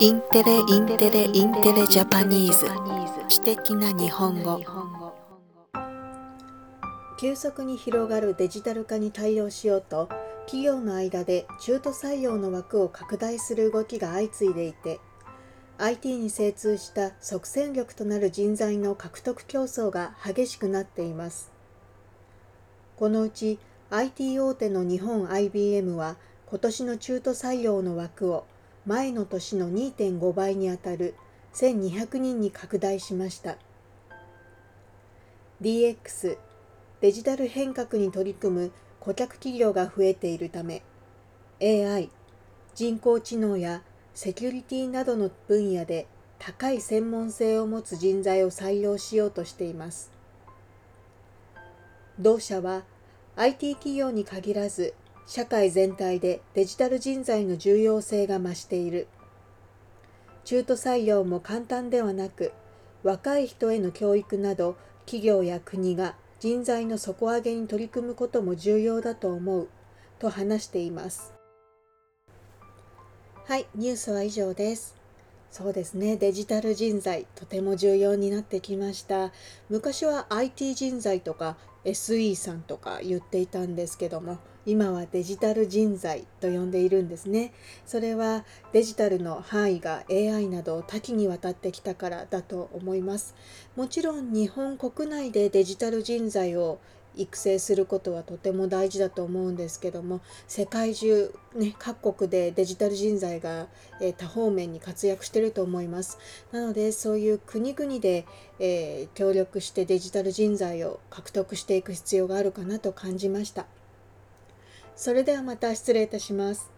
インテリインテリインテリ Japanese。知的な日本語。急速に広がるデジタル化に対応しようと企業の間で中途採用の枠を拡大する動きが相次いでいて IT に精通した即戦力となる人材の獲得競争が激しくなっています。このうち IT 大手の日本 IBM は今年の中途採用の枠を前の年の2.5倍にあたる1200人に拡大しました。DX デジタル変革に取り組む顧客企業が増えているため AI 人工知能やセキュリティなどの分野で高い専門性を持つ人材を採用しようとしています。同社は IT 企業に限らず社会全体でデジタル人材の重要性が増している。中途採用も簡単ではなく若い人への教育など企業や国が人材の底上げに取り組むことも重要だと思うと話しています。はいニュースは以上です。そうですね。デジタル人材とても重要になってきました。昔は IT 人材とか SE さんとか言っていたんですけども今はデジタル人材と呼んでいるんですね。それはデジタルの範囲が AI など多岐にわたってきたからだと思います。もちろん日本国内でデジタル人材を育成することはとても大事だと思うんですけども世界中、ね、各国でデジタル人材が、えー、多方面に活躍してると思います。なのでそういう国々で、えー、協力してデジタル人材を獲得していく必要があるかなと感じました。それではまた失礼いたします。